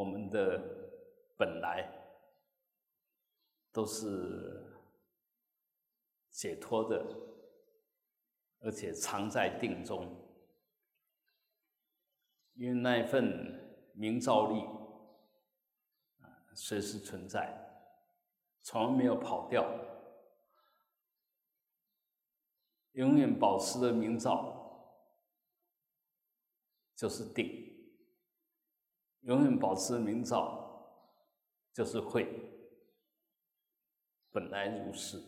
我们的本来都是解脱的，而且常在定中，因为那一份明照力啊，随时存在，从来没有跑掉，永远保持着明照，就是定。永远保持明照，就是慧。本来如是，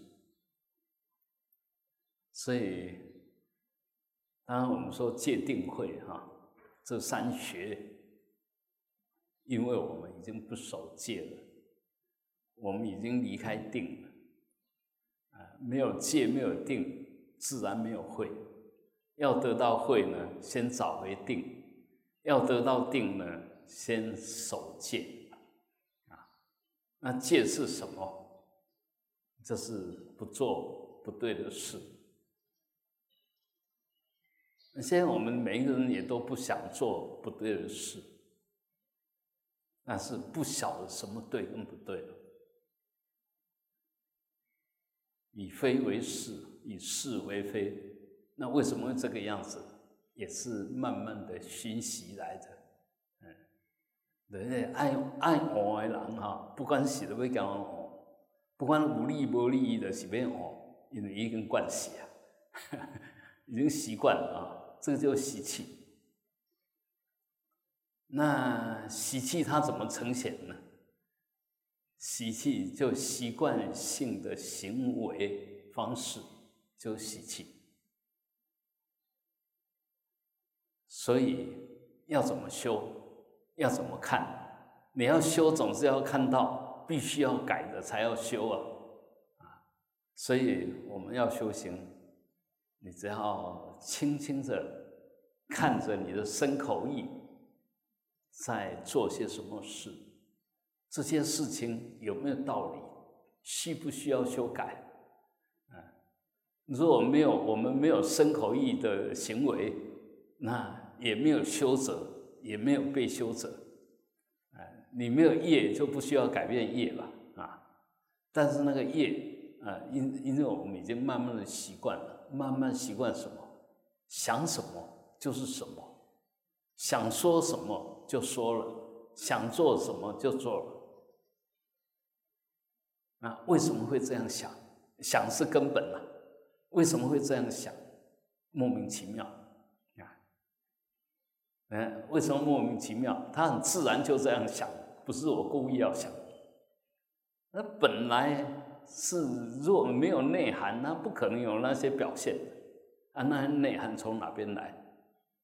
所以，当然我们说戒定慧哈，这三学，因为我们已经不守戒了，我们已经离开定了，啊，没有戒，没有定，自然没有慧。要得到慧呢，先找回定；要得到定呢。先守戒啊，那戒是什么？这是不做不对的事。那现在我们每一个人也都不想做不对的事，但是不晓得什么对跟不对了。以非为是，以是为非，那为什么会这个样子？也是慢慢的熏习来的。对，爱爱学的人哈，不管是要讲学，不管有利无利，就是要学，因为已经惯习啊，已经习惯了啊，这个叫习气。那习气它怎么呈现呢？习气就习惯性的行为方式，就习气。所以要怎么修？要怎么看？你要修，总是要看到，必须要改的才要修啊！啊，所以我们要修行，你只要轻轻的看着你的身口意，在做些什么事，这些事情有没有道理，需不需要修改？啊，如果没有，我们没有身口意的行为，那也没有修者。也没有被修者，哎，你没有业就不需要改变业了啊。但是那个业啊，因因为我们已经慢慢的习惯了，慢慢习惯什么，想什么就是什么，想说什么就说了，想做什么就做了。啊为什么会这样想？想是根本啊，为什么会这样想？莫名其妙。嗯，为什么莫名其妙？他很自然就这样想，不是我故意要想。那本来是若没有内涵，那不可能有那些表现啊。那内涵从哪边来？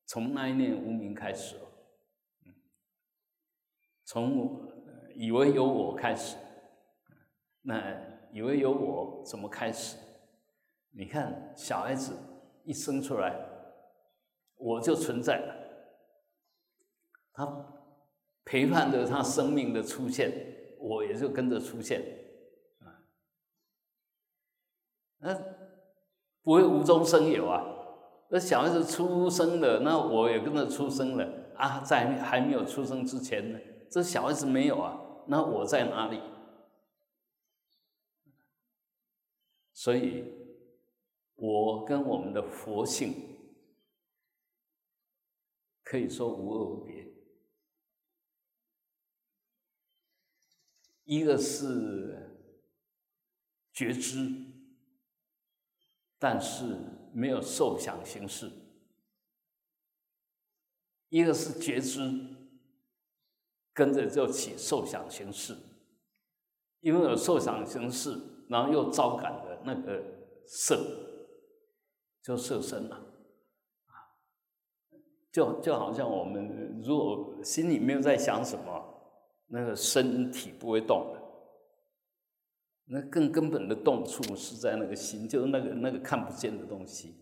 从那一念无名开始哦。嗯，从以为有我开始。那以为有我怎么开始？你看小孩子一生出来，我就存在了。他陪伴着他生命的出现，我也就跟着出现，啊，那不会无中生有啊。那小孩子出生了，那我也跟着出生了啊。在还没有出生之前呢，这小孩子没有啊，那我在哪里？所以，我跟我们的佛性可以说无二无别。一个是觉知，但是没有受想行识；一个是觉知，跟着就起受想行识，因为有受想行识，然后又招感的那个色，就色身了！就就好像我们如果心里没有在想什么。那个身体不会动的，那更根本的动处是在那个心，就是那个那个看不见的东西，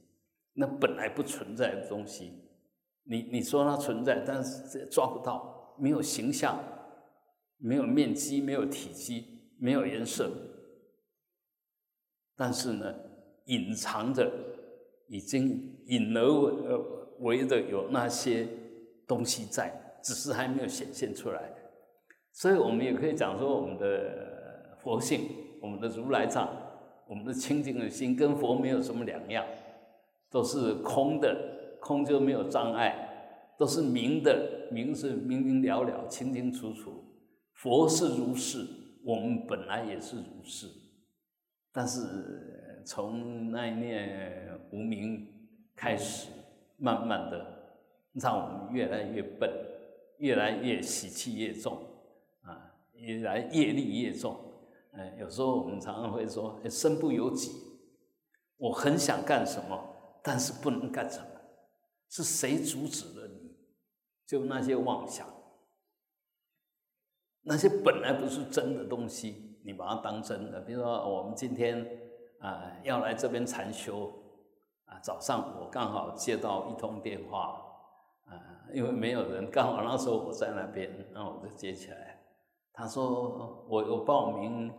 那本来不存在的东西，你你说它存在，但是抓不到，没有形象，没有面积，没有体积，没有颜色，但是呢，隐藏着，已经隐而为的有那些东西在，只是还没有显现出来。所以我们也可以讲说，我们的佛性，我们的如来藏，我们的清净的心，跟佛没有什么两样，都是空的，空就没有障碍，都是明的，明是明明了了，清清楚楚。佛是如是，我们本来也是如是，但是从那一念无明开始，慢慢的让我们越来越笨，越来越习气越重，越来业力越重。哎，有时候我们常常会说，身不由己，我很想干什么，但是不能干什么，是谁阻止了你？就那些妄想。那些本来不是真的东西，你把它当真的。比如说，我们今天啊要来这边禅修啊，早上我刚好接到一通电话啊，因为没有人，刚好那时候我在那边，那我就接起来。他说我有报名，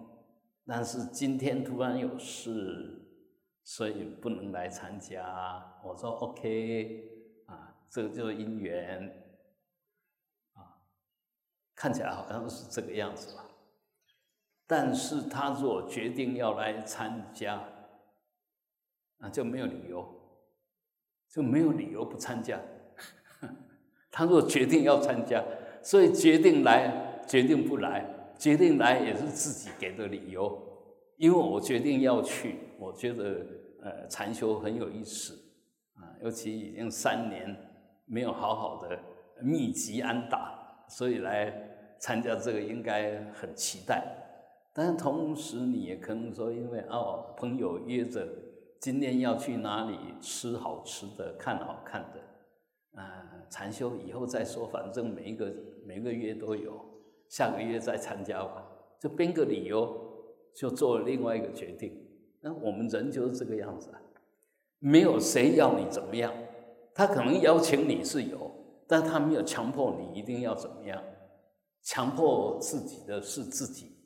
但是今天突然有事，所以不能来参加。我说 OK 啊，这个就是因缘。啊看起来好像是这个样子吧，但是他若决定要来参加，那就没有理由，就没有理由不参加。他若决定要参加，所以决定来，决定不来，决定来也是自己给的理由。因为我决定要去，我觉得呃禅修很有意思啊，尤其已经三年没有好好的密集安打。所以来参加这个应该很期待，但是同时你也可能说，因为哦朋友约着今天要去哪里吃好吃的、看好看的，啊禅修以后再说，反正每一个每个月都有，下个月再参加吧，就编个理由就做了另外一个决定。那我们人就是这个样子啊，没有谁要你怎么样，他可能邀请你是有。但他没有强迫你一定要怎么样，强迫自己的是自己，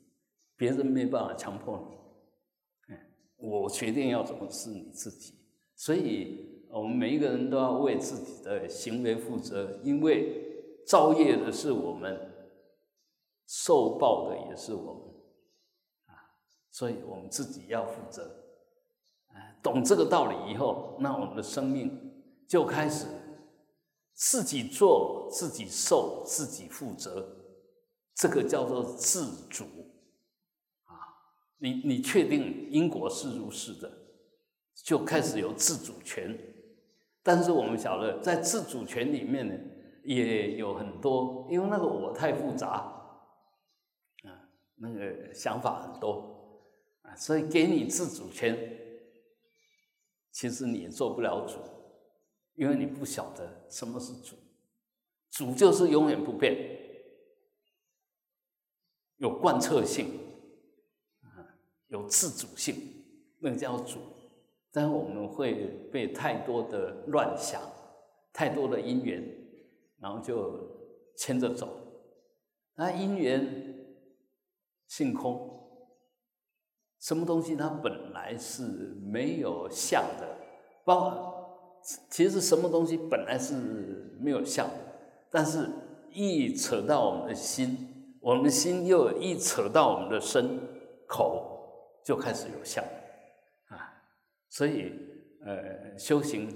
别人没办法强迫你。我决定要怎么是你自己，所以我们每一个人都要为自己的行为负责，因为造业的是我们，受报的也是我们，啊，所以我们自己要负责。啊懂这个道理以后，那我们的生命就开始。自己做，自己受，自己负责，这个叫做自主啊！你你确定因果是如是的，就开始有自主权。但是我们晓得，在自主权里面呢，也有很多，因为那个我太复杂，那个想法很多啊，所以给你自主权，其实你也做不了主。因为你不晓得什么是主，主就是永远不变，有贯彻性，啊，有自主性，那个叫主。但我们会被太多的乱想，太多的因缘，然后就牵着走。那因缘性空，什么东西它本来是没有相的，包。其实什么东西本来是没有相的，但是一扯到我们的心，我们的心又一扯到我们的身口，就开始有相啊。所以，呃，修行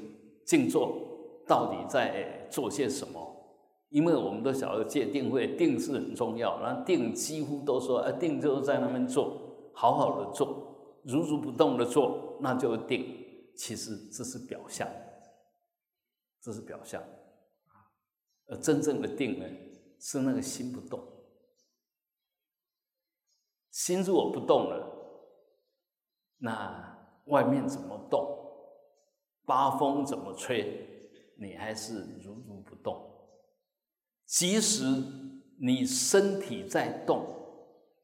静坐到底在做些什么？因为我们都晓得戒定慧，定是很重要。然后定几乎都说，啊，定就是在那边做，好好的做，如如不动的做，那就定。其实这是表象。这是表象，而真正的定呢，是那个心不动。心如果不动了，那外面怎么动，八风怎么吹，你还是如如。即使你身体在动，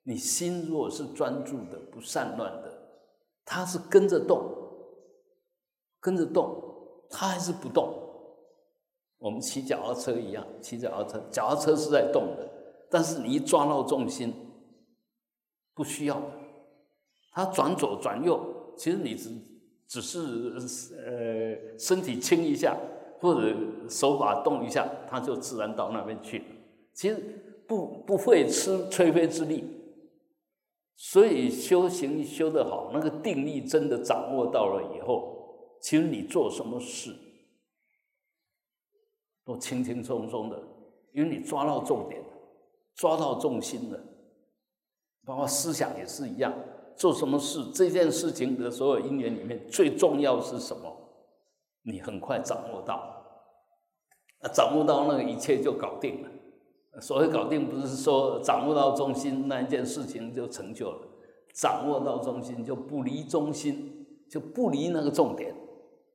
你心若是专注的、不散乱的，它是跟着动，跟着动，它还是不动。我们骑脚踏车一样，骑脚踏车，脚踏车是在动的，但是你一抓到重心，不需要的，它转左转右，其实你只只是呃身体轻一下，或者手法动一下，它就自然到那边去了。其实不不会吃吹灰之力。所以修行修得好，那个定力真的掌握到了以后，其实你做什么事都轻轻松松的，因为你抓到重点，抓到重心了。包括思想也是一样，做什么事这件事情的所有因缘里面，最重要是什么？你很快掌握到，啊掌握到那个一切就搞定了。所谓搞定，不是说掌握到中心那一件事情就成就了，掌握到中心就不离中心，就不离那个重点，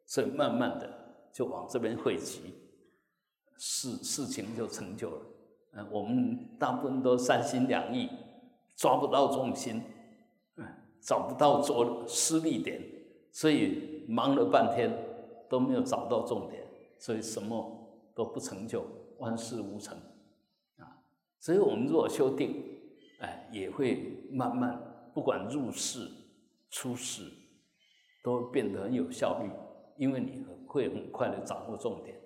所以慢慢的就往这边汇集，事事情就成就了。嗯，我们大部分都三心两意，抓不到重心，嗯，找不到着失力点，所以忙了半天都没有找到重点，所以什么都不成就，万事无成。啊所以我们如果修定，哎，也会慢慢，不管入世、出世，都变得很有效率，因为你会很快的掌握重点。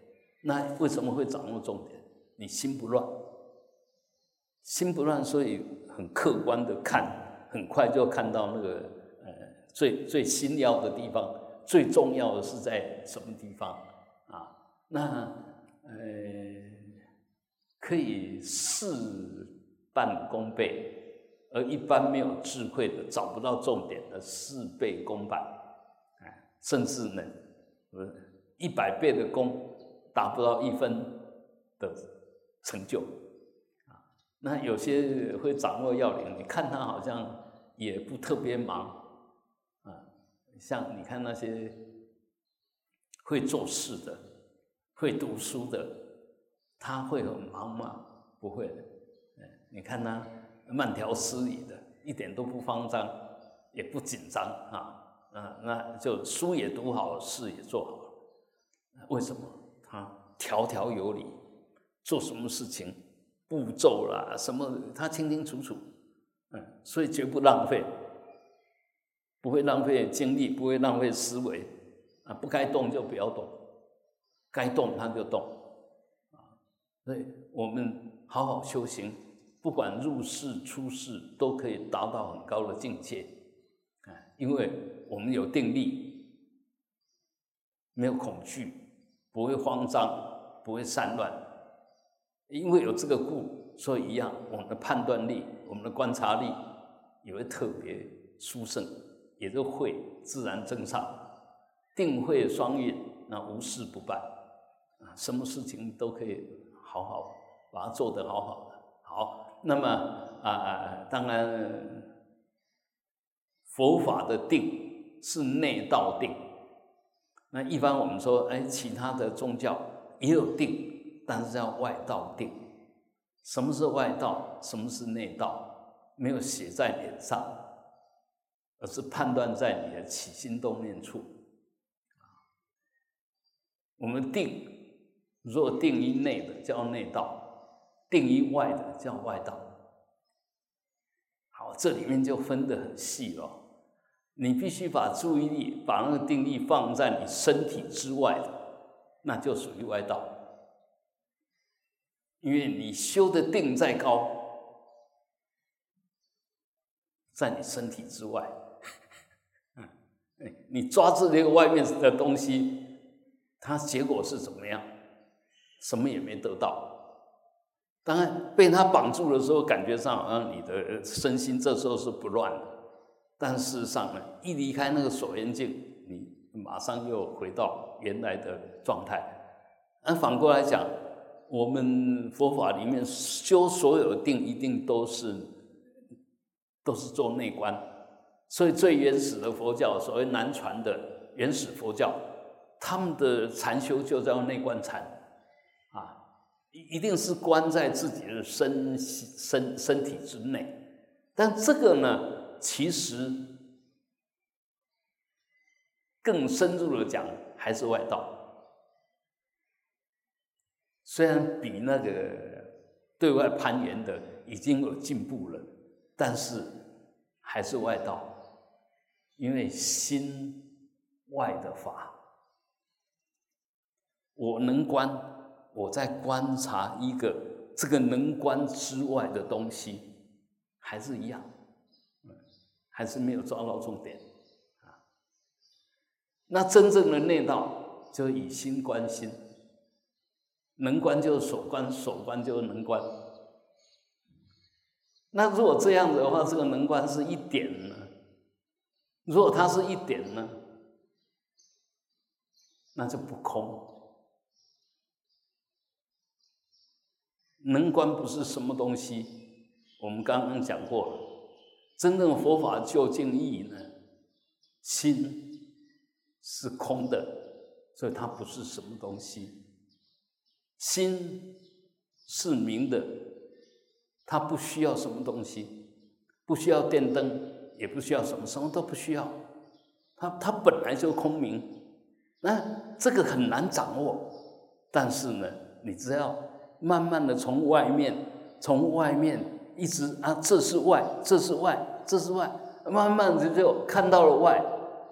那为什么会掌握重点？你心不乱，心不乱，所以很客观的看，很快就看到那个呃最最心要的地方，最重要的是在什么地方啊？那呃。可以事半功倍，而一般没有智慧的、找不到重点的，事倍功半，哎，甚至呢，呃，一百倍的功达不到一分的成就，啊，那有些会掌握要领，你看他好像也不特别忙，像你看那些会做事的、会读书的。他会很忙吗？不会的，你看他慢条斯理的，一点都不慌张，也不紧张啊，啊，那就书也读好，事也做好了。为什么？他条条有理，做什么事情步骤啦，什么他清清楚楚，嗯，所以绝不浪费，不会浪费精力，不会浪费思维，啊，不该动就不要动，该动他就动。啊所以我们好好修行，不管入世出世，都可以达到很高的境界。啊，因为我们有定力，没有恐惧，不会慌张，不会散乱。因为有这个故，所以一样，我们的判断力、我们的观察力也会特别殊胜，也就会自然增上。定慧双运，那无事不办啊，什么事情都可以。好好把它做得好好的，好。那么啊，当然，佛法的定是内道定。那一般我们说，哎，其他的宗教也有定，但是叫外道定。什么是外道？什么是内道？没有写在脸上，而是判断在你的起心动念处。我们定。若定于内的叫内道，定于外的叫外道。好，这里面就分得很细了。你必须把注意力、把那个定力放在你身体之外的，那就属于外道。因为你修的定再高，在你身体之外，你抓住这个外面的东西，它结果是怎么样？什么也没得到，当然被他绑住的时候，感觉上好像你的身心这时候是不乱的，但事实上呢，一离开那个锁眼镜，你马上又回到原来的状态。那反过来讲，我们佛法里面修所有定，一定都是都是做内观，所以最原始的佛教，所谓南传的原始佛教，他们的禅修就叫内观禅。一一定是关在自己的身身身体之内，但这个呢，其实更深入的讲，还是外道。虽然比那个对外攀援的已经有进步了，但是还是外道，因为心外的法，我能观。我在观察一个这个能观之外的东西，还是一样，还是没有抓到重点啊。那真正的内道，就以心观心，能观就是所观，所观就是能观。那如果这样子的话，这个能观是一点？如果它是一点呢，那就不空。能观不是什么东西，我们刚刚讲过了。真正佛法究竟意义呢？心是空的，所以它不是什么东西。心是明的，它不需要什么东西，不需要电灯，也不需要什么，什么都不需要。它它本来就空明，那这个很难掌握。但是呢，你只要。慢慢的从外面，从外面一直啊，这是外，这是外，这是外，慢慢的就看到了外，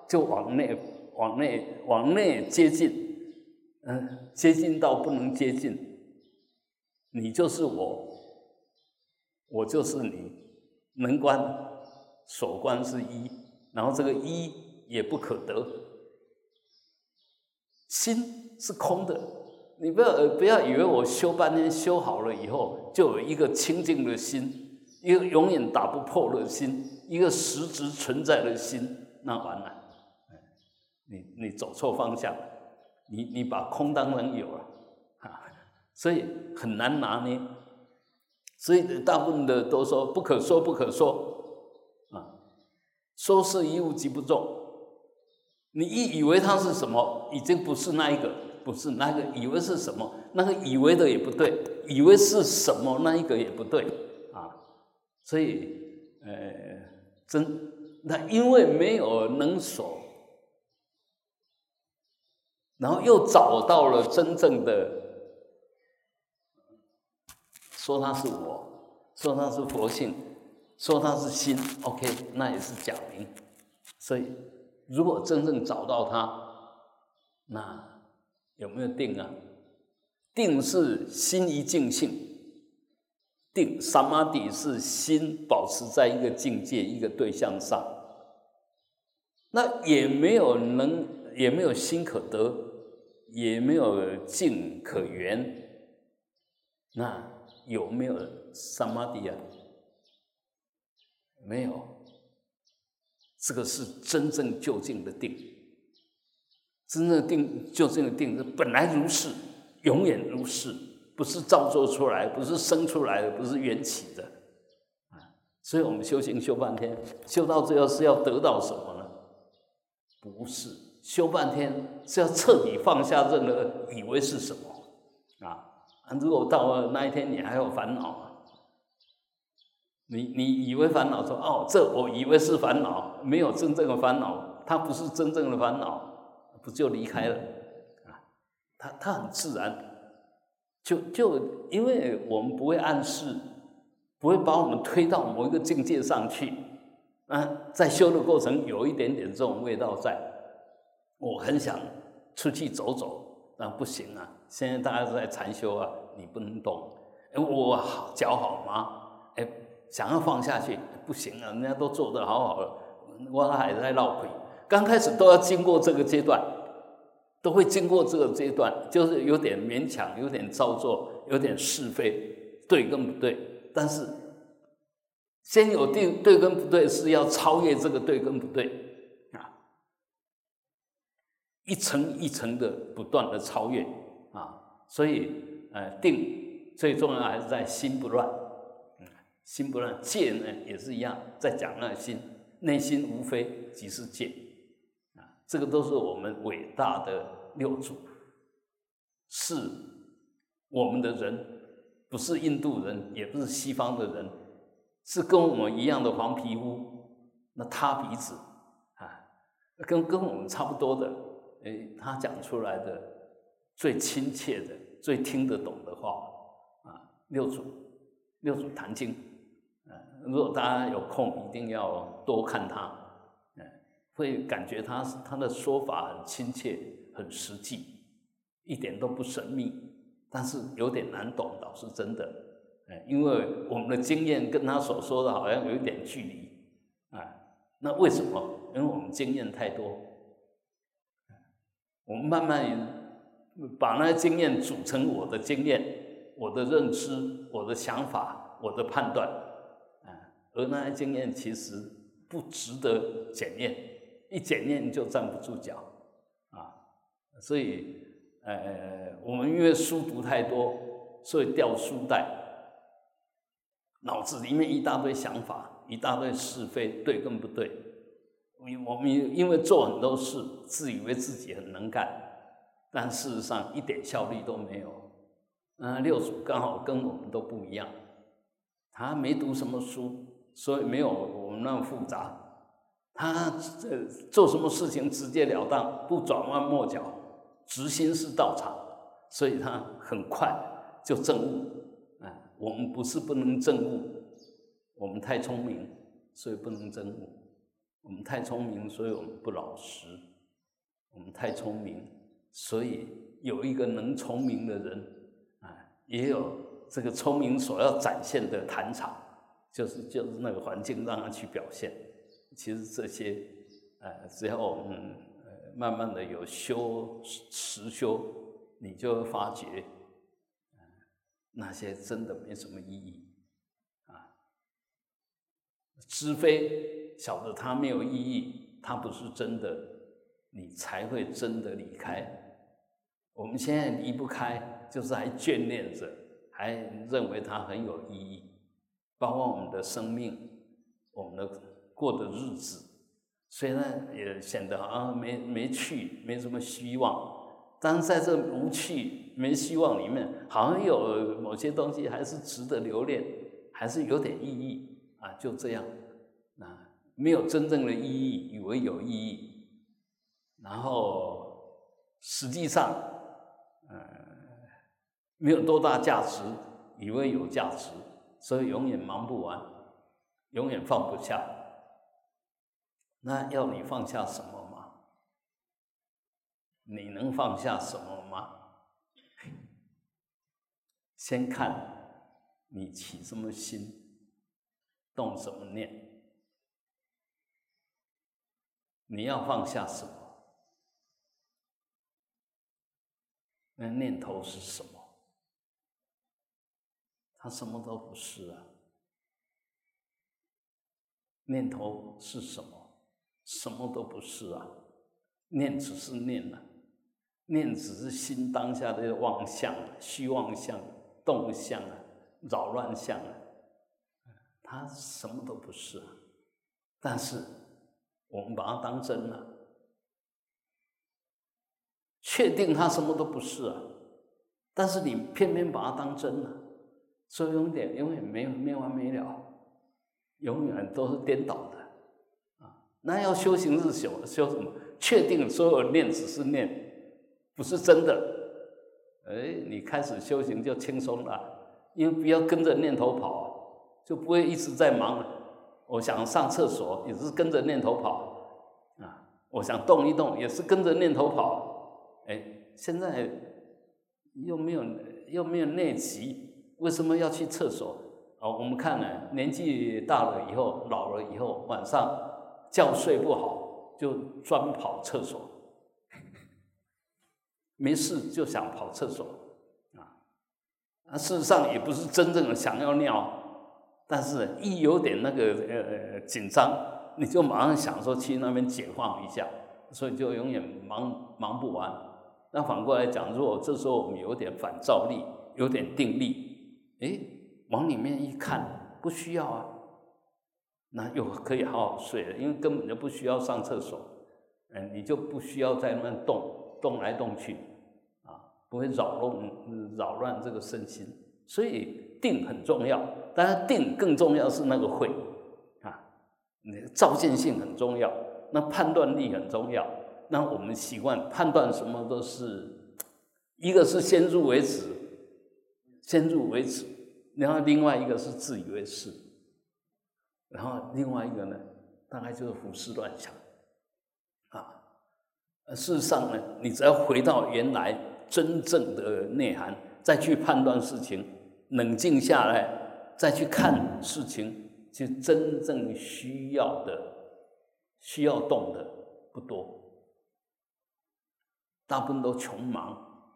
就往内，往内，往内接近，嗯，接近到不能接近。你就是我，我就是你，门关，锁关是一，然后这个一也不可得，心是空的。你不要不要以为我修半天修好了以后，就有一个清净的心，一个永远打不破的心，一个实质存在的心，那完了，你你走错方向，你你把空当成有了，啊，所以很难拿捏，所以大部分的都说不可说不可说，说是一物即不中，你一以为它是什么，已经不是那一个。不是那个以为是什么，那个以为的也不对，以为是什么那一个也不对啊，所以呃真那因为没有能所，然后又找到了真正的说他是我，说他是佛性，说他是心，OK，那也是假名，所以如果真正找到他，那。有没有定啊？定是心一静性，定萨玛底是心保持在一个境界、一个对象上，那也没有能，也没有心可得，也没有境可缘，那有没有萨玛底啊？没有，这个是真正就近的定。真正定就这个定是本来如是，永远如是，不是造作出来，不是生出来的，不是缘起的，啊！所以我们修行修半天，修到最后是要得到什么呢？不是修半天是要彻底放下任何以为是什么啊！如果到了那一天你还有烦恼，你你以为烦恼说哦，这我以为是烦恼，没有真正的烦恼，它不是真正的烦恼。不就离开了啊？他他很自然，就就因为我们不会暗示，不会把我们推到某一个境界上去啊。在修的过程有一点点这种味道在，我很想出去走走，但不行啊。现在大家都在禅修啊，你不能动。哎，我好脚好吗？想要放下去不行啊，人家都做得好好的，我还在闹鬼。刚开始都要经过这个阶段，都会经过这个阶段，就是有点勉强，有点造作，有点是非，对跟不对。但是先有定对跟不对，是要超越这个对跟不对啊，一层一层的不断的超越啊。所以呃，定最重要还是在心不乱，心不乱。戒呢也是一样，在讲那心，内心无非即是戒。啊这个都是我们伟大的六祖，是我们的人，不是印度人，也不是西方的人，是跟我们一样的黄皮肤，那塌鼻子啊，跟跟我们差不多的，哎，他讲出来的最亲切的、最听得懂的话啊，六祖，六祖坛经，如果大家有空，一定要多看他。嗯会感觉他他的说法很亲切、很实际，一点都不神秘，但是有点难懂，倒是真的哎，因为我们的经验跟他所说的好像有一点距离，啊，那为什么？因为我们经验太多，我们慢慢把那经验组成我的经验、我的认知、我的想法、我的判断，而那些经验其实不值得检验，一检验就站不住脚，啊，所以，呃，我们因为书读太多，所以掉书袋。脑子里面一大堆想法，一大堆是非对跟不对。我们因为做很多事，自以为自己很能干，但事实上一点效率都没有。嗯，六祖刚好跟我们都不一样，他没读什么书，所以没有我们那么复杂。他这做什么事情直截了当，不转弯抹角，直心是道场，所以他很快就证悟。我们不是不能证悟，我们太聪明，所以不能证悟；我们太聪明，所以我们不老实；我们太聪明，所以有一个能聪明的人啊，也有这个聪明所要展现的坛场，就是就是那个环境让他去表现。其实这些，呃，只要我们呃慢慢的有修实修，你就会发觉。那些真的没什么意义，啊，知非晓得它没有意义，它不是真的，你才会真的离开。我们现在离不开，就是还眷恋着，还认为它很有意义，包括我们的生命，我们的过的日子，虽然也显得啊没没趣，没什么希望。但是在这无趣、没希望里面，好像有某些东西还是值得留恋，还是有点意义啊！就这样，啊，没有真正的意义，以为有意义，然后实际上，呃，没有多大价值，以为有价值，所以永远忙不完，永远放不下。那要你放下什么吗？你能放下什么吗？先看你起什么心，动什么念。你要放下什么？那念头是什么？什么都不是啊。念头是什么？什么都不是啊。念只是念了。念只是心当下的妄想、虚妄相、动相啊、扰乱相啊，它什么都不是啊。但是我们把它当真了，确定它什么都不是啊。但是你偏偏把它当真了，以永远永远没没完没了，永远都是颠倒的啊。那要修行是修修什么？确定所有念只是念。不是真的，哎，你开始修行就轻松了，因为不要跟着念头跑，就不会一直在忙。我想上厕所也是跟着念头跑，啊，我想动一动也是跟着念头跑。哎，现在又没有又没有内急，为什么要去厕所？哦，我们看呢，年纪大了以后，老了以后，晚上觉睡不好，就专跑厕所。没事就想跑厕所，啊，事实上也不是真正的想要尿，但是一有点那个呃紧张，你就马上想说去那边解放一下，所以就永远忙忙不完。那反过来讲，如果这时候我们有点反照力，有点定力，哎，往里面一看，不需要啊，那又可以好好睡了，因为根本就不需要上厕所，嗯，你就不需要在那动动来动去。啊不会扰乱扰乱这个身心，所以定很重要。当然，定更重要是那个慧啊，那个照见性很重要，那判断力很重要。那我们习惯判断什么都是，一个是先入为主，先入为主，然后另外一个是自以为是，然后另外一个呢，大概就是胡思乱想啊。事实上呢，你只要回到原来。真正的内涵，再去判断事情，冷静下来再去看事情，就真正需要的、需要动的不多，大部分都穷忙。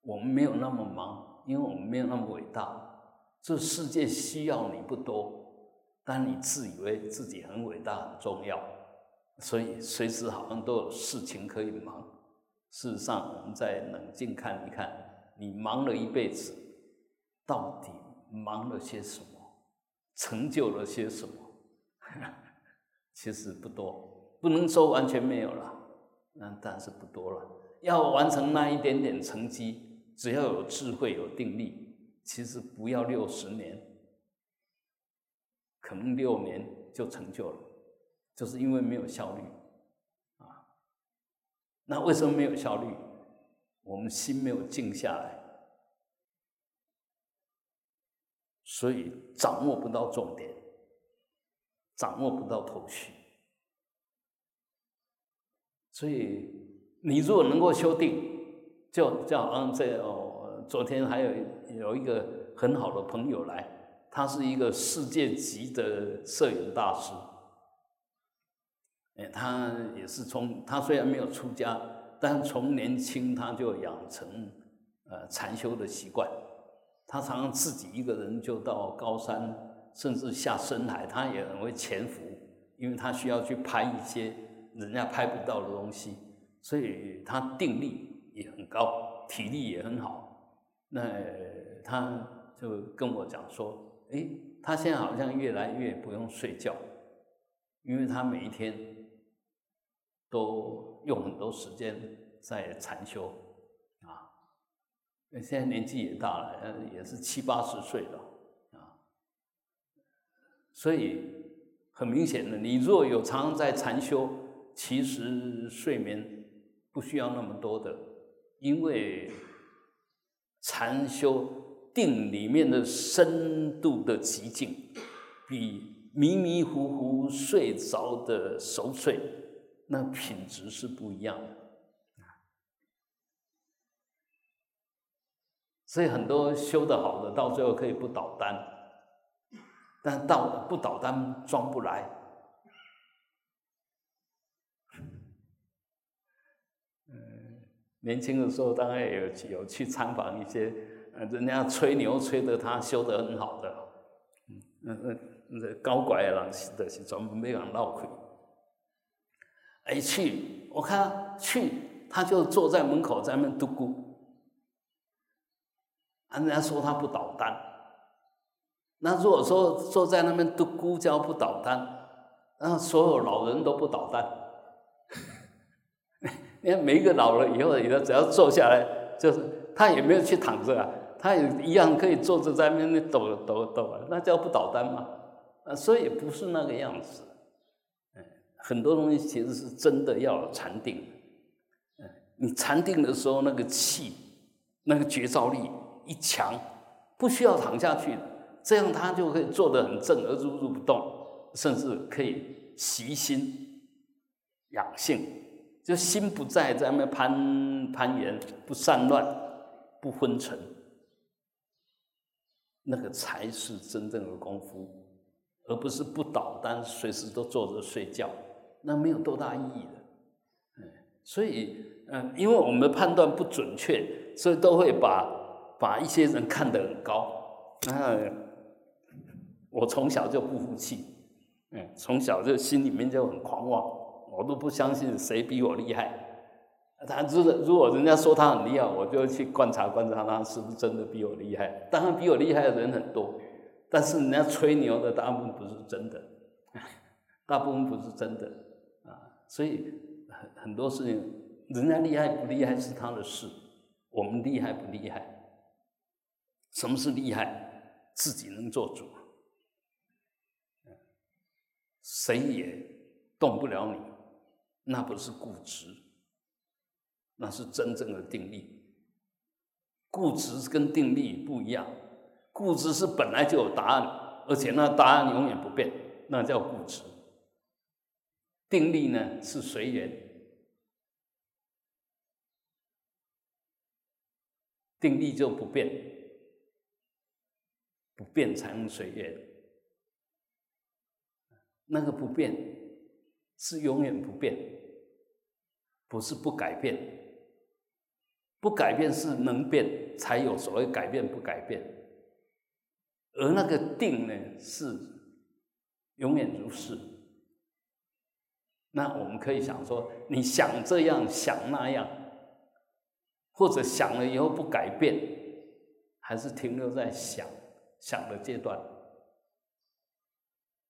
我们没有那么忙，因为我们没有那么伟大。这世界需要你不多，但你自以为自己很伟大、很重要，所以随时好像都有事情可以忙。事实上，我们再冷静看一看，你忙了一辈子，到底忙了些什么，成就了些什么？其实不多，不能说完全没有了，那但是不多了。要完成那一点点成绩，只要有智慧、有定力。其实不要六十年，可能六年就成就了，就是因为没有效率啊。那为什么没有效率？我们心没有静下来，所以掌握不到重点，掌握不到头绪。所以你如果能够修定，就就好像这哦，昨天还有。有一个很好的朋友来，他是一个世界级的摄影大师。哎，他也是从他虽然没有出家，但从年轻他就养成呃禅修的习惯。他常常自己一个人就到高山，甚至下深海，他也很会潜伏，因为他需要去拍一些人家拍不到的东西，所以他定力也很高，体力也很好。那他就跟我讲说：“哎，他现在好像越来越不用睡觉，因为他每一天都用很多时间在禅修啊。那现在年纪也大了，也是七八十岁了啊。所以很明显的，你若有常在禅修，其实睡眠不需要那么多的，因为。”禅修定里面的深度的极境，比迷迷糊糊睡着的熟睡，那品质是不一样的。所以很多修的好的，到最后可以不倒单，但到不倒单装不来。年轻的时候，当然有有去参访一些，呃，人家吹牛吹的他修得很好的，嗯，那那那高拐的人是的是专门没人闹亏。哎，去，我看去，他就坐在门口在那嘟咕，啊，人家说他不捣蛋，那如果说坐在那边嘟咕叫不捣蛋，那所有老人都不捣蛋。你看每一个老了以后，以后只要坐下来，就是他也没有去躺着啊，他也一样可以坐着在那边抖抖抖啊，那叫不倒单嘛？啊，所以不是那个样子。嗯，很多东西其实是真的要禅定。嗯，你禅定的时候，那个气、那个觉照力一强，不需要躺下去，这样他就可以坐得很正而入入不动，甚至可以习心养性。就心不在在那攀攀岩，不散乱，不昏沉，那个才是真正的功夫，而不是不倒单，随时都坐着睡觉，那没有多大意义的。嗯所以，嗯，因为我们的判断不准确，所以都会把把一些人看得很高。嗯，我从小就不服气，嗯，从小就心里面就很狂妄。我都不相信谁比我厉害。他如果如果人家说他很厉害，我就去观察观察他是不是真的比我厉害。当然比我厉害的人很多，但是人家吹牛的大部分不是真的，大部分不是真的啊。所以很很多事情，人家厉害不厉害是他的事，我们厉害不厉害？什么是厉害？自己能做主，谁也动不了你。那不是固执，那是真正的定力。固执跟定力不一样，固执是本来就有答案，而且那答案永远不变，那叫固执。定力呢是随缘，定力就不变。不变才能随缘。那个不变是永远不变，不是不改变。不改变是能变，才有所谓改变不改变。而那个定呢，是永远如是。那我们可以想说，你想这样想那样，或者想了以后不改变，还是停留在想想的阶段。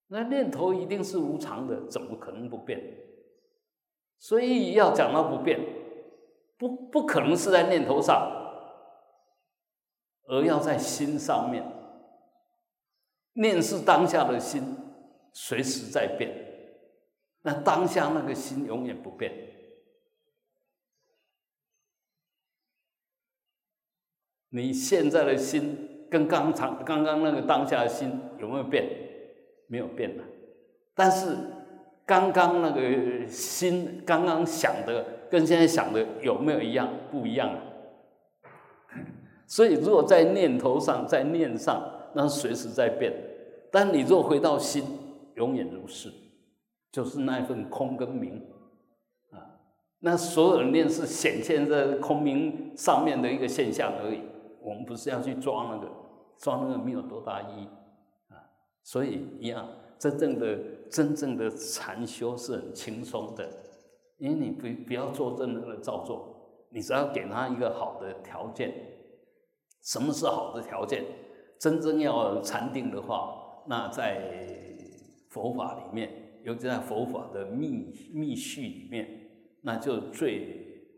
那念头一定是无常的，怎么可能不变？所以要讲到不变，不不可能是在念头上，而要在心上面。念是当下的心，随时在变。那当下那个心永远不变。你现在的心跟刚才刚刚那个当下的心有没有变？没有变的。但是刚刚那个心刚刚想的跟现在想的有没有一样？不一样啊。所以如果在念头上，在念上，那随时在变。但你若回到心，永远如是。就是那一份空跟明，啊，那所有的念是显现在空明上面的一个现象而已。我们不是要去抓那个，抓那个没有多大意义，啊，所以一样，真正的真正的禅修是很轻松的，因为你不不要做任何的造作，你只要给他一个好的条件。什么是好的条件？真正要禅定的话，那在佛法里面。尤其在佛法的密密序里面，那就最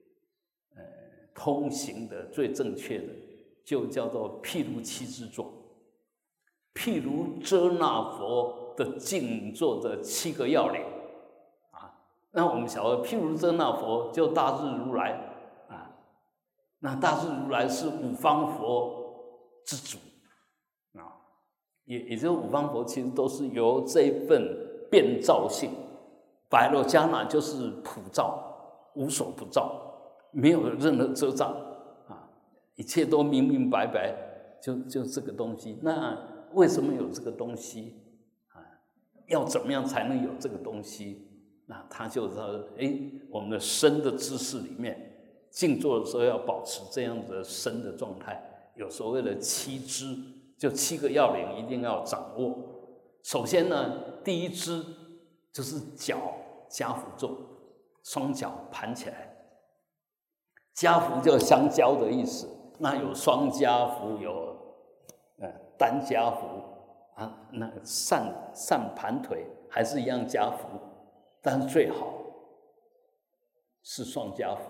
呃通行的、最正确的，就叫做譬如七之座，譬如遮那佛的静坐的七个要领啊。那我们晓得，譬如遮那佛就大日如来啊，那大日如来是五方佛之主啊，也也就是五方佛其实都是由这一份。变造性，白罗迦那就是普照，无所不照，没有任何遮障啊，一切都明明白白，就就这个东西。那为什么有这个东西？要怎么样才能有这个东西？那他就说：哎，我们的身的姿势里面，静坐的时候要保持这样子的身的状态，有所谓的七支，就七个要领一定要掌握。首先呢。第一支就是脚夹扶坐，双脚盘起来。夹扶就相交的意思，那有双夹扶，有呃单夹扶啊。那上上盘腿还是一样加扶，但是最好是双加扶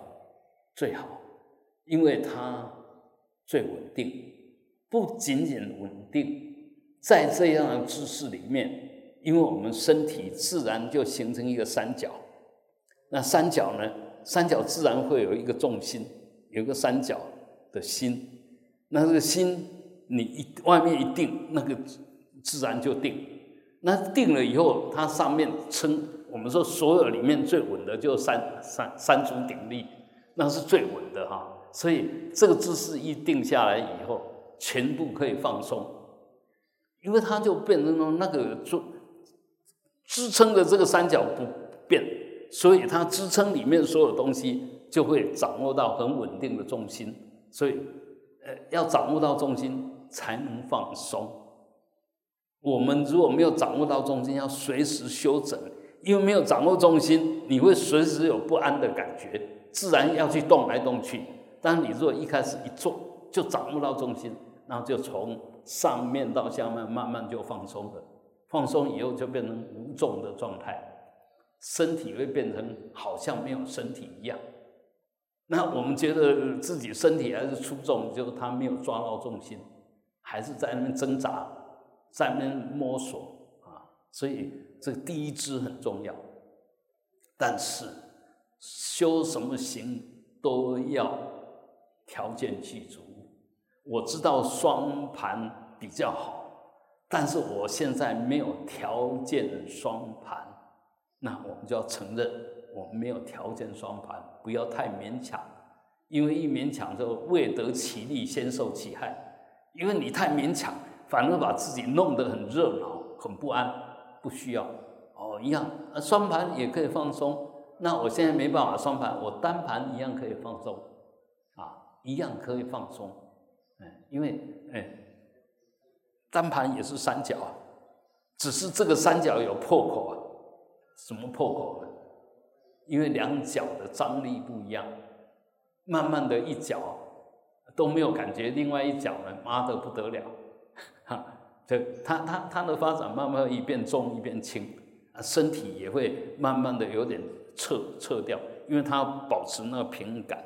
最好，因为它最稳定。不仅仅稳定，在这样的姿势里面。因为我们身体自然就形成一个三角，那三角呢？三角自然会有一个重心，有个三角的心。那这个心，你一外面一定，那个自然就定。那定了以后，它上面撑。我们说所有里面最稳的，就三三三足鼎立，那是最稳的哈。所以这个姿势一定下来以后，全部可以放松，因为它就变成了那个做。支撑的这个三角不变，所以它支撑里面所有东西就会掌握到很稳定的重心。所以，呃，要掌握到重心才能放松。我们如果没有掌握到重心，要随时修整，因为没有掌握重心，你会随时有不安的感觉，自然要去动来动去。但你如果一开始一做就掌握到重心，然后就从上面到下面慢慢就放松了。放松以后就变成无重的状态，身体会变成好像没有身体一样。那我们觉得自己身体还是出重，就是他没有抓到重心，还是在那边挣扎，在那摸索啊。所以这第一支很重要。但是修什么行都要条件具足。我知道双盘比较好。但是我现在没有条件双盘，那我们就要承认我们没有条件双盘，不要太勉强，因为一勉强就未得其利，先受其害。因为你太勉强，反而把自己弄得很热闹、很不安。不需要哦，一样，双盘也可以放松。那我现在没办法双盘，我单盘一样可以放松，啊，一样可以放松。哎，因为哎，单盘也是三角啊，只是这个三角有破口啊。什么破口呢？因为两脚的张力不一样，慢慢的一脚都没有感觉，另外一脚呢，麻的不得了，哈，这它它它的发展慢慢一边重一边轻，啊，身体也会慢慢的有点侧侧掉，因为它保持那个平衡感，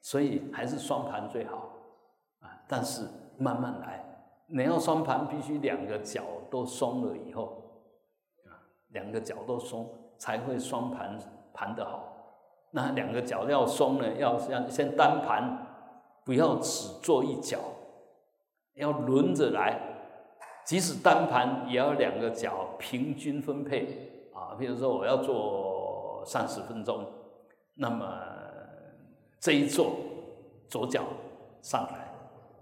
所以还是双盘最好，啊，但是慢慢来，你要双盘必须两个脚都松了以后，啊，两个脚都松才会双盘。盘得好，那两个脚要松呢，要先先单盘，不要只做一脚，要轮着来。即使单盘，也要两个脚平均分配啊。比如说，我要做三十分钟，那么这一做左脚上来，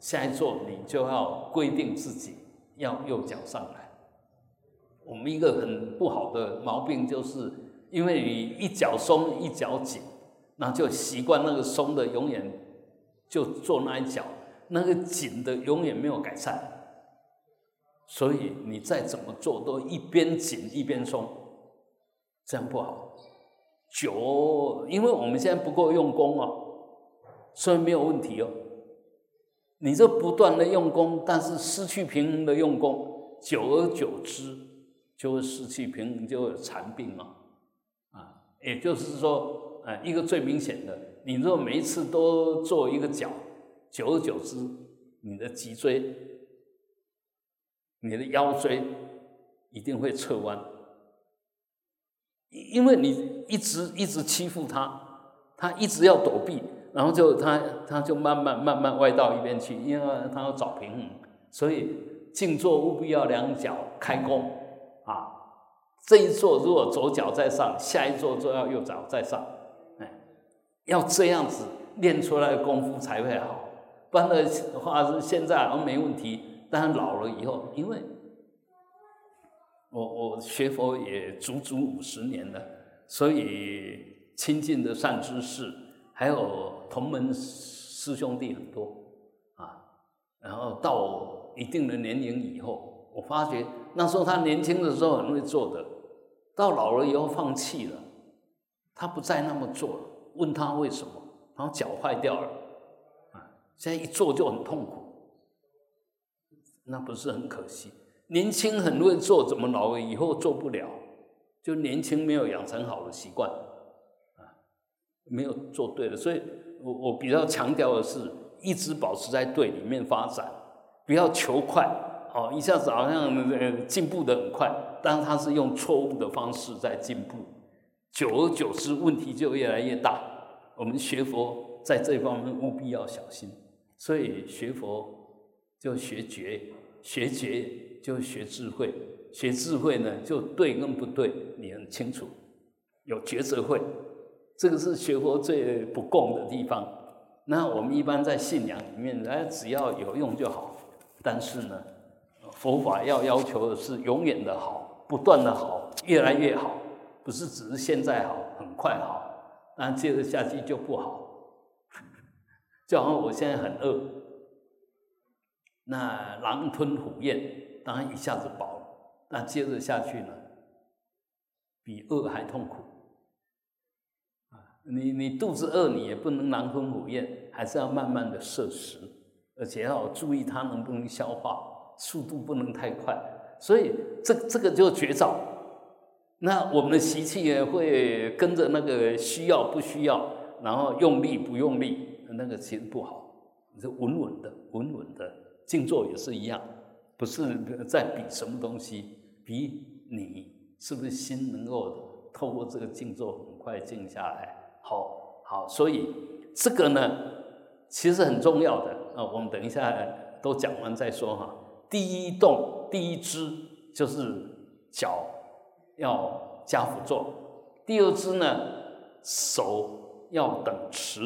下一做你就要规定自己要右脚上来。我们一个很不好的毛病就是。因为你一脚松一脚紧，那就习惯那个松的永远就做那一脚，那个紧的永远没有改善，所以你再怎么做都一边紧一边松，这样不好。久，因为我们现在不够用功哦，所以没有问题哦。你这不断的用功，但是失去平衡的用功，久而久之就会失去平衡，就会有残病嘛。也就是说，呃，一个最明显的，你如果每一次都做一个脚，久而久之，你的脊椎、你的腰椎一定会侧弯，因为你一直一直欺负他，他一直要躲避，然后就他他就慢慢慢慢歪到一边去，因为他要找平衡，所以静坐务必要两脚开弓啊。这一坐如果左脚在上，下一坐就要右脚在上，哎，要这样子练出来的功夫才会好。不然的话是现在好像没问题，但是老了以后，因为我我学佛也足足五十年了，所以亲近的善知识，还有同门师兄弟很多啊。然后到一定的年龄以后，我发觉那时候他年轻的时候很会做的。到老了以后放弃了，他不再那么做了。问他为什么？然后脚坏掉了，现在一做就很痛苦，那不是很可惜？年轻很会做，怎么老了以后做不了？就年轻没有养成好的习惯，啊，没有做对了。所以我我比较强调的是，一直保持在对里面发展，不要求快，哦，一下子好像呃进步的很快。但他是用错误的方式在进步，久而久之，问题就越来越大。我们学佛在这方面务必要小心，所以学佛就学觉，学觉就学智慧，学智慧呢就对跟不对你很清楚，有抉择会，这个是学佛最不共的地方。那我们一般在信仰里面，哎，只要有用就好。但是呢，佛法要要求的是永远的好。不断的好，越来越好，不是只是现在好，很快好，那接着下去就不好。就好像我现在很饿，那狼吞虎咽，当然一下子饱了，那接着下去呢，比饿还痛苦。啊，你你肚子饿，你也不能狼吞虎咽，还是要慢慢的摄食，而且要注意它能不能消化，速度不能太快。所以这这个就绝招，那我们的习气也会跟着那个需要不需要，然后用力不用力，那个其实不好。你是稳稳的，稳稳的静坐也是一样，不是在比什么东西，比你是不是心能够透过这个静坐很快静下来。好，好，所以这个呢，其实很重要的啊。我们等一下都讲完再说哈。第一动，第一支就是脚要加辅坐；第二支呢，手要等持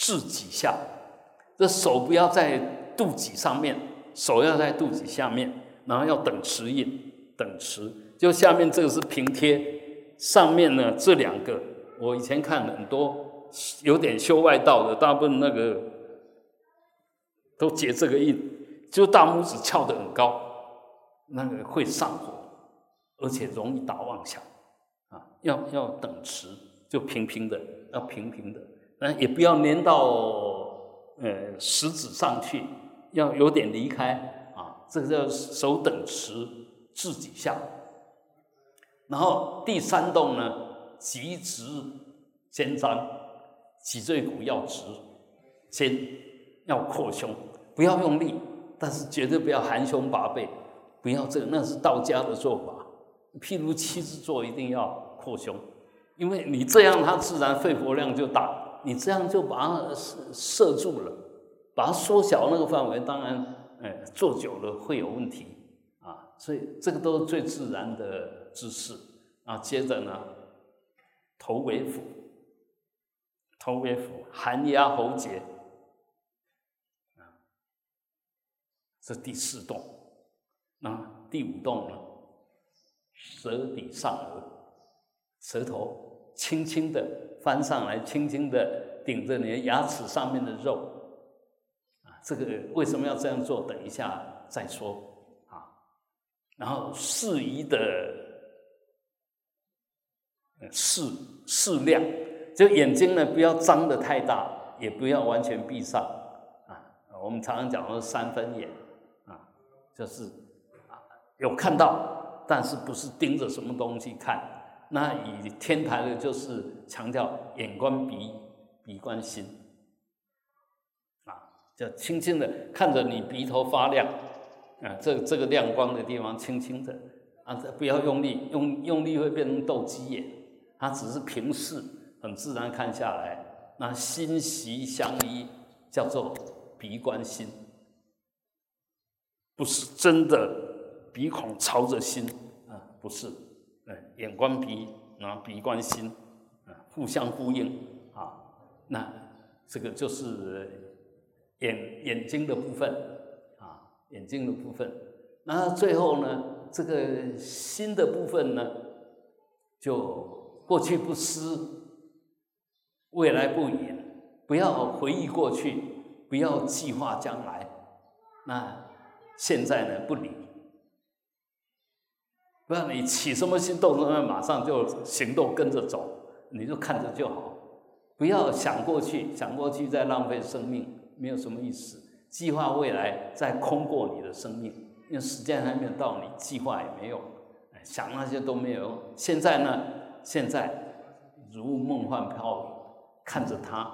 至几下。这手不要在肚脐上面，手要在肚脐下面，然后要等持印，等持。就下面这个是平贴，上面呢这两个，我以前看很多有点修外道的，大部分那个都结这个印，就大拇指翘得很高，那个会上火，而且容易打妄想啊，要要等持，就平平的，要平平的，但也不要粘到呃食指上去，要有点离开啊，这个叫手等持自己下。然后第三动呢，脊直肩张，脊椎骨要直，肩要扩胸，不要用力，但是绝对不要含胸拔背，不要这个，那是道家的做法。譬如七字坐一定要扩胸，因为你这样它自然肺活量就大，你这样就把它摄摄住了，把它缩小那个范围，当然，哎，坐久了会有问题啊，所以这个都是最自然的。姿势啊，接着呢，头为腹，头为腹，含压喉结啊，这第四动。那第五动呢，舌抵上颚，舌头轻轻的翻上来，轻轻的顶着你的牙齿上面的肉啊。这个为什么要这样做？等一下再说啊。然后适宜的。适适量，就眼睛呢不要张得太大，也不要完全闭上啊。我们常常讲说三分眼啊，就是啊有看到，但是不是盯着什么东西看。那以天台的就是强调眼观鼻，鼻观心。啊，就轻轻的看着你鼻头发亮啊，这这个亮光的地方轻轻的啊，不要用力，用用力会变成斗鸡眼。它只是平视，很自然看下来，那心息相依，叫做鼻观心，不是真的鼻孔朝着心啊，不是，眼观鼻，然后鼻观心，啊，互相呼应啊，那这个就是眼眼睛的部分啊，眼睛的部分，那最后呢，这个心的部分呢，就。过去不思，未来不言，不要回忆过去，不要计划将来。那现在呢？不理，不要你起什么心动，那马上就行动跟着走，你就看着就好。不要想过去，想过去再浪费生命，没有什么意思。计划未来再空过你的生命，因为时间还没有到，你计划也没有，想那些都没有用。现在呢？现在如梦幻泡影，看着他，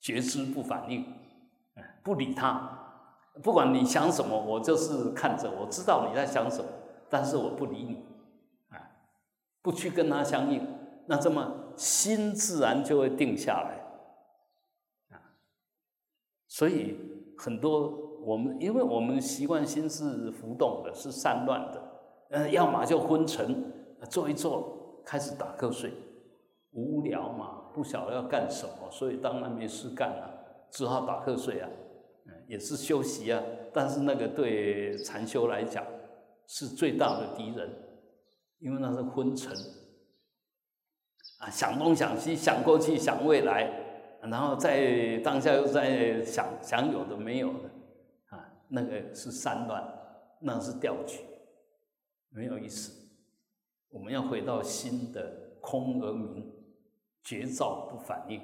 觉知不反应，不理他。不管你想什么，我就是看着，我知道你在想什么，但是我不理你，啊，不去跟他相应，那这么心自然就会定下来，啊。所以很多我们，因为我们习惯心是浮动的，是散乱的，呃，要么就昏沉，坐一坐。开始打瞌睡，无聊嘛，不晓得要干什么，所以当然没事干了，只好打瞌睡啊，也是休息啊。但是那个对禅修来讲是最大的敌人，因为那是昏沉啊，想东想西，想过去，想未来，然后在当下又在想想有的没有的啊，那个是散乱，那是掉举，没有意思。我们要回到心的空而明，觉照不反应，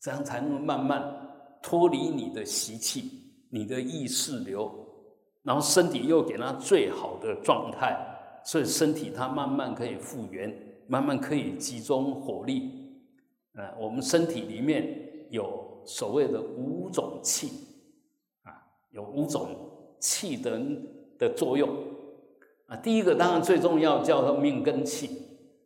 这样才能慢慢脱离你的习气、你的意识流，然后身体又给它最好的状态，所以身体它慢慢可以复原，慢慢可以集中火力。呃，我们身体里面有所谓的五种气，啊，有五种气的的作用。啊，第一个当然最重要，叫做命根气。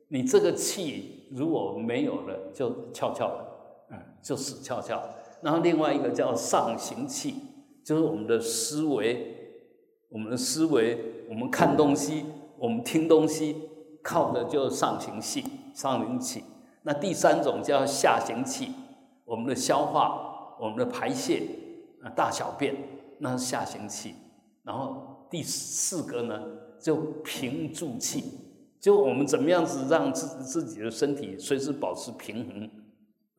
你这个气如果没有了，就翘翘了，嗯，就死翘翘。然后另外一个叫上行气，就是我们的思维，我们的思维，我们看东西，我们听东西，靠的就是上行气、上行气。那第三种叫下行气，我们的消化，我们的排泄，啊，大小便，那是下行气。然后第四个呢，就平住气，就我们怎么样子让自自己的身体随时保持平衡，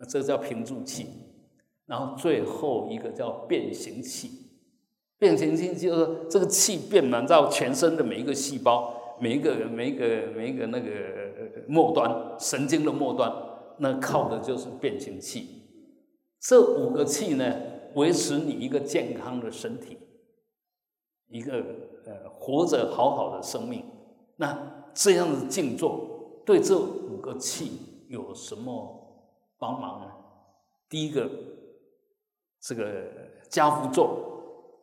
这叫平住气。然后最后一个叫变形气，变形气就是这个气变满到全身的每一个细胞，每一个每一个每一个那个末端神经的末端，那靠的就是变形气。这五个气呢，维持你一个健康的身体。一个呃活着好好的生命，那这样子静坐对这五个气有什么帮忙呢？第一个，这个加福坐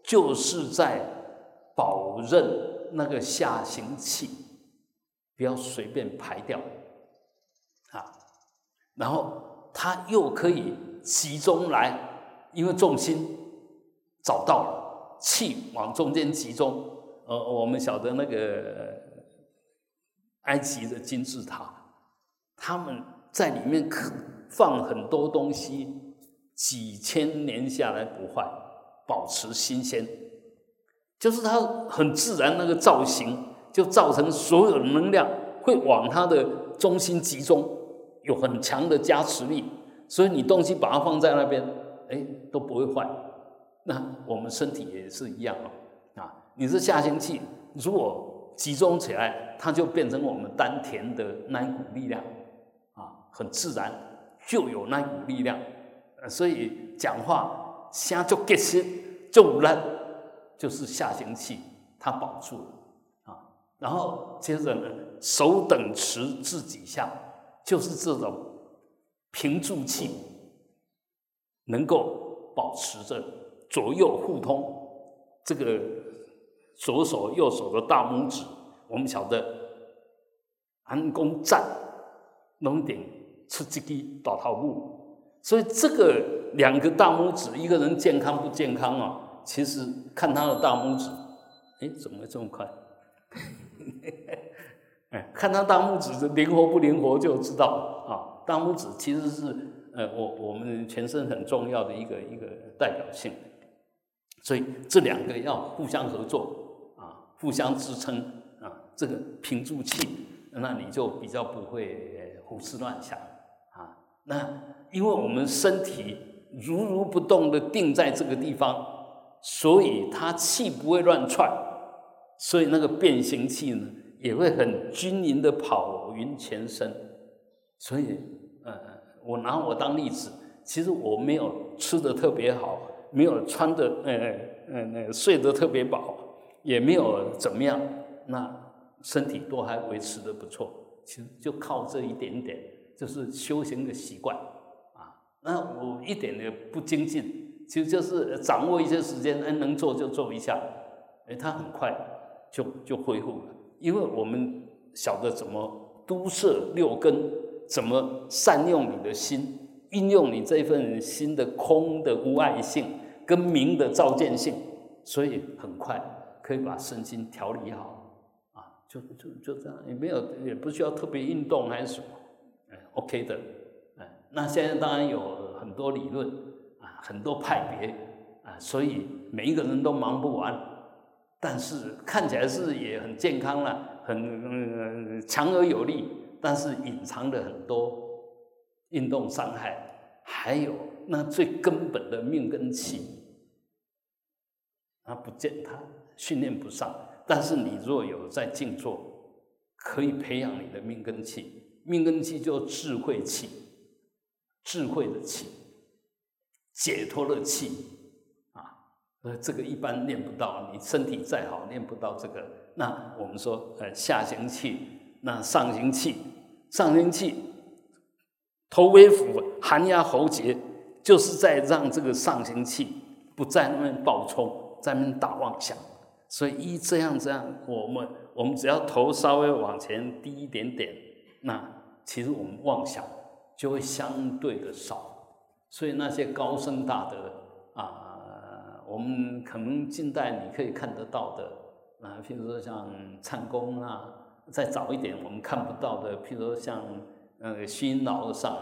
就是在保任那个下行气不要随便排掉啊，然后它又可以集中来，因为重心找到了。气往中间集中，呃，我们晓得那个埃及的金字塔，他们在里面可放很多东西，几千年下来不坏，保持新鲜，就是它很自然那个造型，就造成所有的能量会往它的中心集中，有很强的加持力，所以你东西把它放在那边，哎，都不会坏。那我们身体也是一样哦，啊，你是下行气，如果集中起来，它就变成我们丹田的那一股力量，啊，很自然就有那一股力量，所以讲话声就结实就烂，就是下行气，它保住了啊。然后接着呢，手等持自己下，就是这种平住气，能够保持着。左右互通，这个左手右手的大拇指，我们晓得，安公站，龙顶出这个大头部，所以这个两个大拇指，一个人健康不健康啊？其实看他的大拇指，哎，怎么会这么快？哎，看他大拇指灵活不灵活就知道啊。大拇指其实是呃，我我们全身很重要的一个一个代表性。所以这两个要互相合作啊，互相支撑啊，这个平住气，那你就比较不会胡思乱想啊。那因为我们身体如如不动的定在这个地方，所以它气不会乱窜，所以那个变形气呢也会很均匀的跑匀全身。所以，呃，我拿我当例子，其实我没有吃的特别好。没有穿的，呃呃呃，睡得特别饱，也没有怎么样，那身体都还维持的不错。其实就靠这一点点，就是修行的习惯。那我一点也不精进，其实就是掌握一些时间，哎，能做就做一下，哎，它很快就就恢复了。因为我们晓得怎么都摄六根，怎么善用你的心。运用你这份心的空的无碍性跟明的照见性，所以很快可以把身心调理好啊，就就就这样，也没有也不需要特别运动还是什么，哎，OK 的，那现在当然有很多理论啊，很多派别啊，所以每一个人都忙不完，但是看起来是也很健康了，很强而有力，但是隐藏的很多。运动伤害，还有那最根本的命根气，它不见它训练不上。但是你若有在静坐，可以培养你的命根气。命根气就智慧气，智慧的气，解脱的气啊。呃，这个一般练不到，你身体再好，练不到这个。那我们说，呃，下行气，那上行气，上行气。头微俯，寒压喉结，就是在让这个上行气不在那边暴冲，在那边打妄想。所以一这样这样，我们我们只要头稍微往前低一点点，那其实我们妄想就会相对的少。所以那些高僧大德啊，我们可能近代你可以看得到的啊，譬如说像禅公啊，再早一点我们看不到的，譬如说像。呃，心脑的上，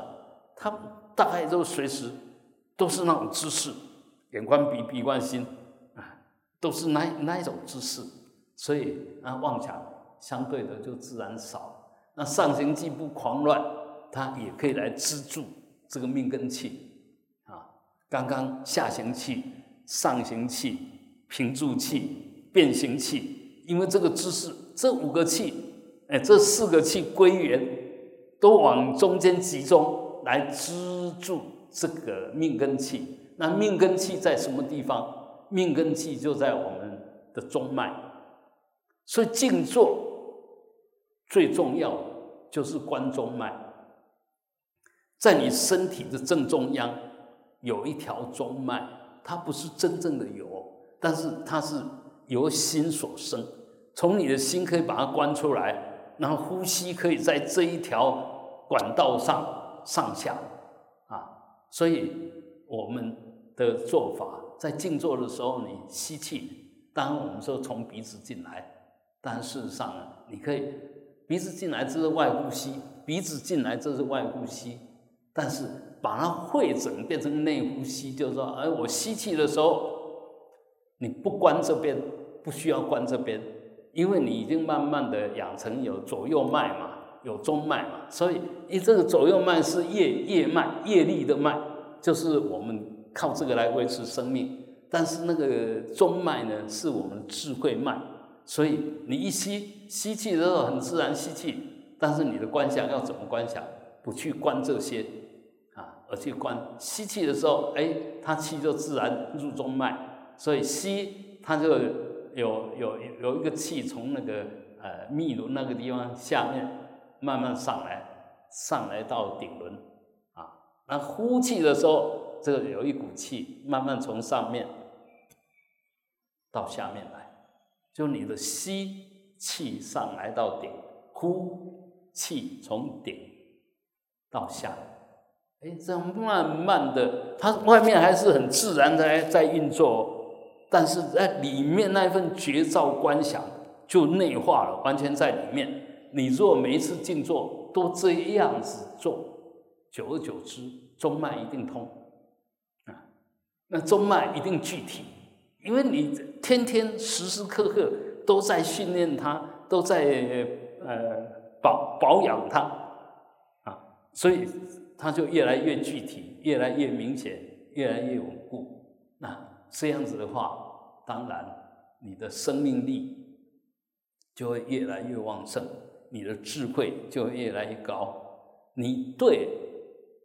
他大概都随时都是那种姿势，眼观鼻，鼻观心，啊，都是那那一种姿势，所以啊妄想相对的就自然少。那上行既不狂乱，它也可以来资助这个命根气啊。刚刚下行气、上行气、平住气、变形气，因为这个姿势，这五个气，哎，这四个气归元，都往中间集中来资助这个命根气。那命根气在什么地方？命根气就在我们的中脉，所以静坐最重要的就是关中脉，在你身体的正中央有一条中脉，它不是真正的有，但是它是由心所生，从你的心可以把它关出来，然后呼吸可以在这一条管道上上下啊，所以我们的做法。在静坐的时候，你吸气，当然我们说从鼻子进来，但事实上呢，你可以鼻子进来这是外呼吸，鼻子进来这是外呼吸，但是把它会整变成内呼吸，就是说，哎，我吸气的时候，你不关这边，不需要关这边，因为你已经慢慢的养成有左右脉嘛，有中脉嘛，所以你这个左右脉是业业脉业力的脉，就是我们。靠这个来维持生命，但是那个中脉呢，是我们智慧脉，所以你一吸吸气的时候很自然吸气，但是你的观想要怎么观想？不去观这些，而去观吸气的时候，哎，它气就自然入中脉，所以吸它就有有有一个气从那个呃密轮那个地方下面慢慢上来，上来到顶轮啊，那呼气的时候。这个有一股气，慢慢从上面到下面来，就你的吸气上来到顶，呼气从顶到下，哎，这样慢慢的，它外面还是很自然的在运作，但是在里面那份绝照观想就内化了，完全在里面。你若每一次静坐都这样子做，久而久之，中脉一定通啊。那中脉一定具体，因为你天天时时刻刻都在训练它，都在呃保保养它啊，所以它就越来越具体，越来越明显，越来越稳固。那这样子的话，当然你的生命力就会越来越旺盛，你的智慧就会越来越高，你对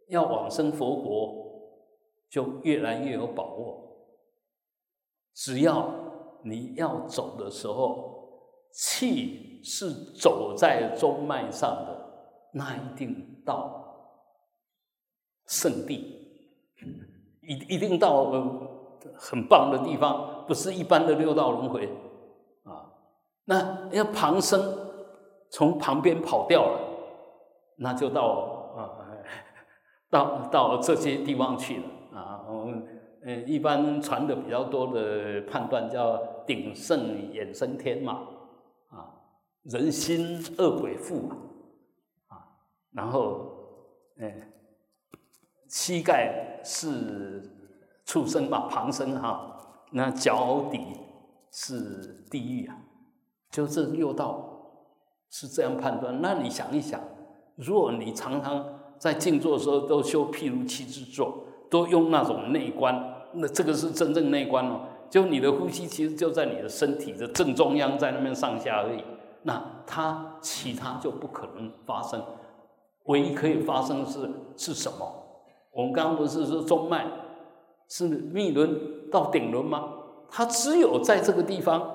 要往生佛国。就越来越有把握。只要你要走的时候，气是走在中脉上的，那一定到圣地，一一定到很棒的地方，不是一般的六道轮回啊。那要旁生从旁边跑掉了，那就到啊，到到这些地方去了。啊，我们呃一般传的比较多的判断叫鼎盛衍生天嘛，啊，人心恶鬼附嘛，啊，然后哎膝盖是畜生嘛，旁生哈，那脚底是地狱啊，就这六道是这样判断。那你想一想，如果你常常在静坐的时候都修譬如七之坐。都用那种内观，那这个是真正内观哦。就你的呼吸其实就在你的身体的正中央，在那边上下而已。那它其他就不可能发生，唯一可以发生的是是什么？我们刚刚不是说中脉是密轮到顶轮吗？它只有在这个地方，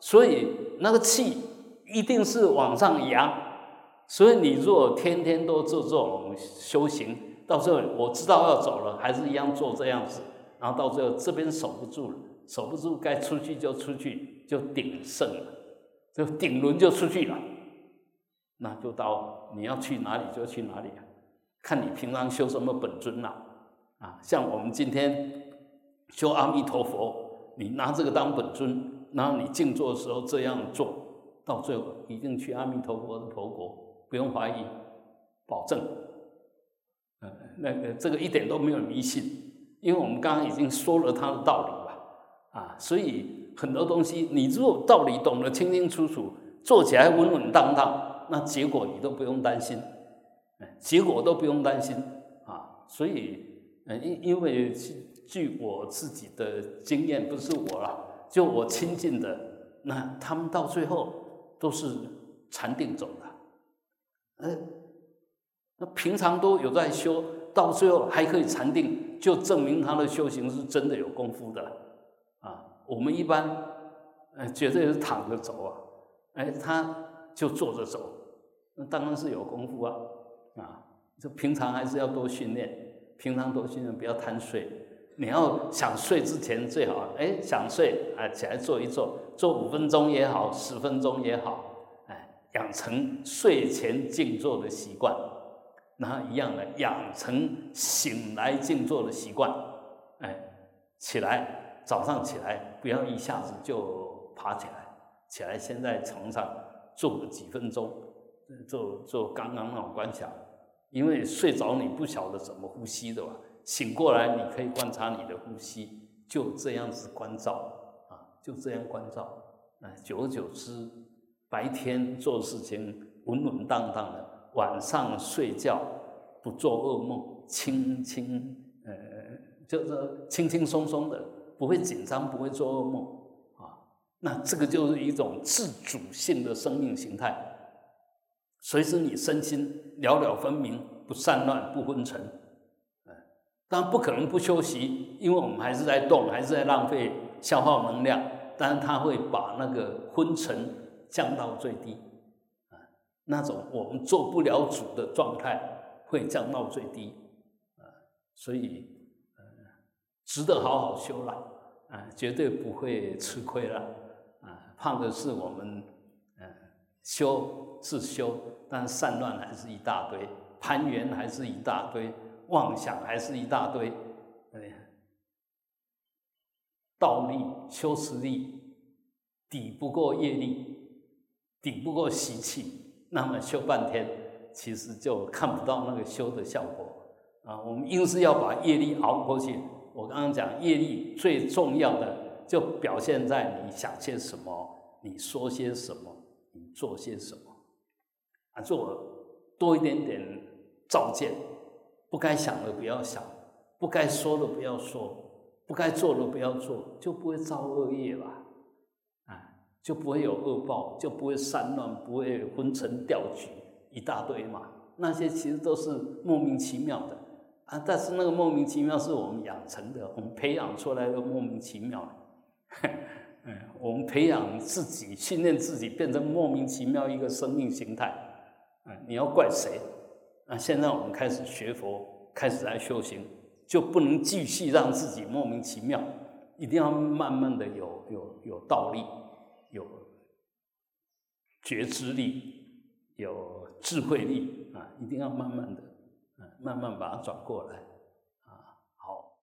所以那个气一定是往上扬。所以你若天天都做这种修行。到时候我知道要走了，还是一样做这样子，然后到最后这边守不住了，守不住该出去就出去，就鼎盛了，就顶轮就出去了，那就到你要去哪里就去哪里啊，看你平常修什么本尊啦，啊，像我们今天修阿弥陀佛，你拿这个当本尊，然后你静坐的时候这样做，到最后一定去阿弥陀佛的佛国，不用怀疑，保证。嗯，那个这个一点都没有迷信，因为我们刚刚已经说了他的道理了啊，所以很多东西，你如果道理懂得清清楚楚，做起来稳稳当当，那结果你都不用担心，结果都不用担心啊。所以，嗯因因为据我自己的经验，不是我了，就我亲近的，那他们到最后都是禅定走的，呃，那平常都有在修，到最后还可以禅定，就证明他的修行是真的有功夫的啊。我们一般，呃，绝对是躺着走啊，哎，他就坐着走，那当然是有功夫啊，就平常还是要多训练，平常多训练，不要贪睡。你要想睡之前最好，哎，想睡，哎，起来坐一坐，坐五分钟也好，十分钟也好，哎，养成睡前静坐的习惯，那一样的养成醒来静坐的习惯，哎，起来。早上起来不要一下子就爬起来，起来先在床上坐个几分钟，做做刚刚那种观想，因为睡着你不晓得怎么呼吸的吧？醒过来你可以观察你的呼吸，就这样子关照啊，就这样关照，啊，久而久之，白天做事情稳稳当当的，晚上睡觉不做噩梦，轻轻呃，就是轻轻松松的。不会紧张，不会做噩梦啊！那这个就是一种自主性的生命形态。随时你身心了了分明，不散乱，不昏沉。嗯，当然不可能不休息，因为我们还是在动，还是在浪费、消耗能量。但是它会把那个昏沉降到最低，啊，那种我们做不了主的状态会降到最低，啊，所以。值得好好修了，啊，绝对不会吃亏了，啊，怕的是我们，嗯，修自修，但散乱还是一大堆，攀缘还是一大堆，妄想还是一大堆，哎，道力、修持力抵不过业力，抵不过习气，那么修半天，其实就看不到那个修的效果，啊，我们硬是要把业力熬过去。我刚刚讲业力最重要的，就表现在你想些什么，你说些什么，你做些什么，做多一点点照见，不该想的不要想，不该说的不要说，不该做的不要做，就不会造恶业吧，啊，就不会有恶报，就不会散乱，不会昏沉掉举一大堆嘛，那些其实都是莫名其妙的。啊！但是那个莫名其妙是我们养成的，我们培养出来的莫名其妙。嗯，我们培养自己，训练自己，变成莫名其妙一个生命形态。啊，你要怪谁？那现在我们开始学佛，开始来修行，就不能继续让自己莫名其妙，一定要慢慢的有有有道力，有觉知力，有智慧力啊！一定要慢慢的。慢慢把它转过来。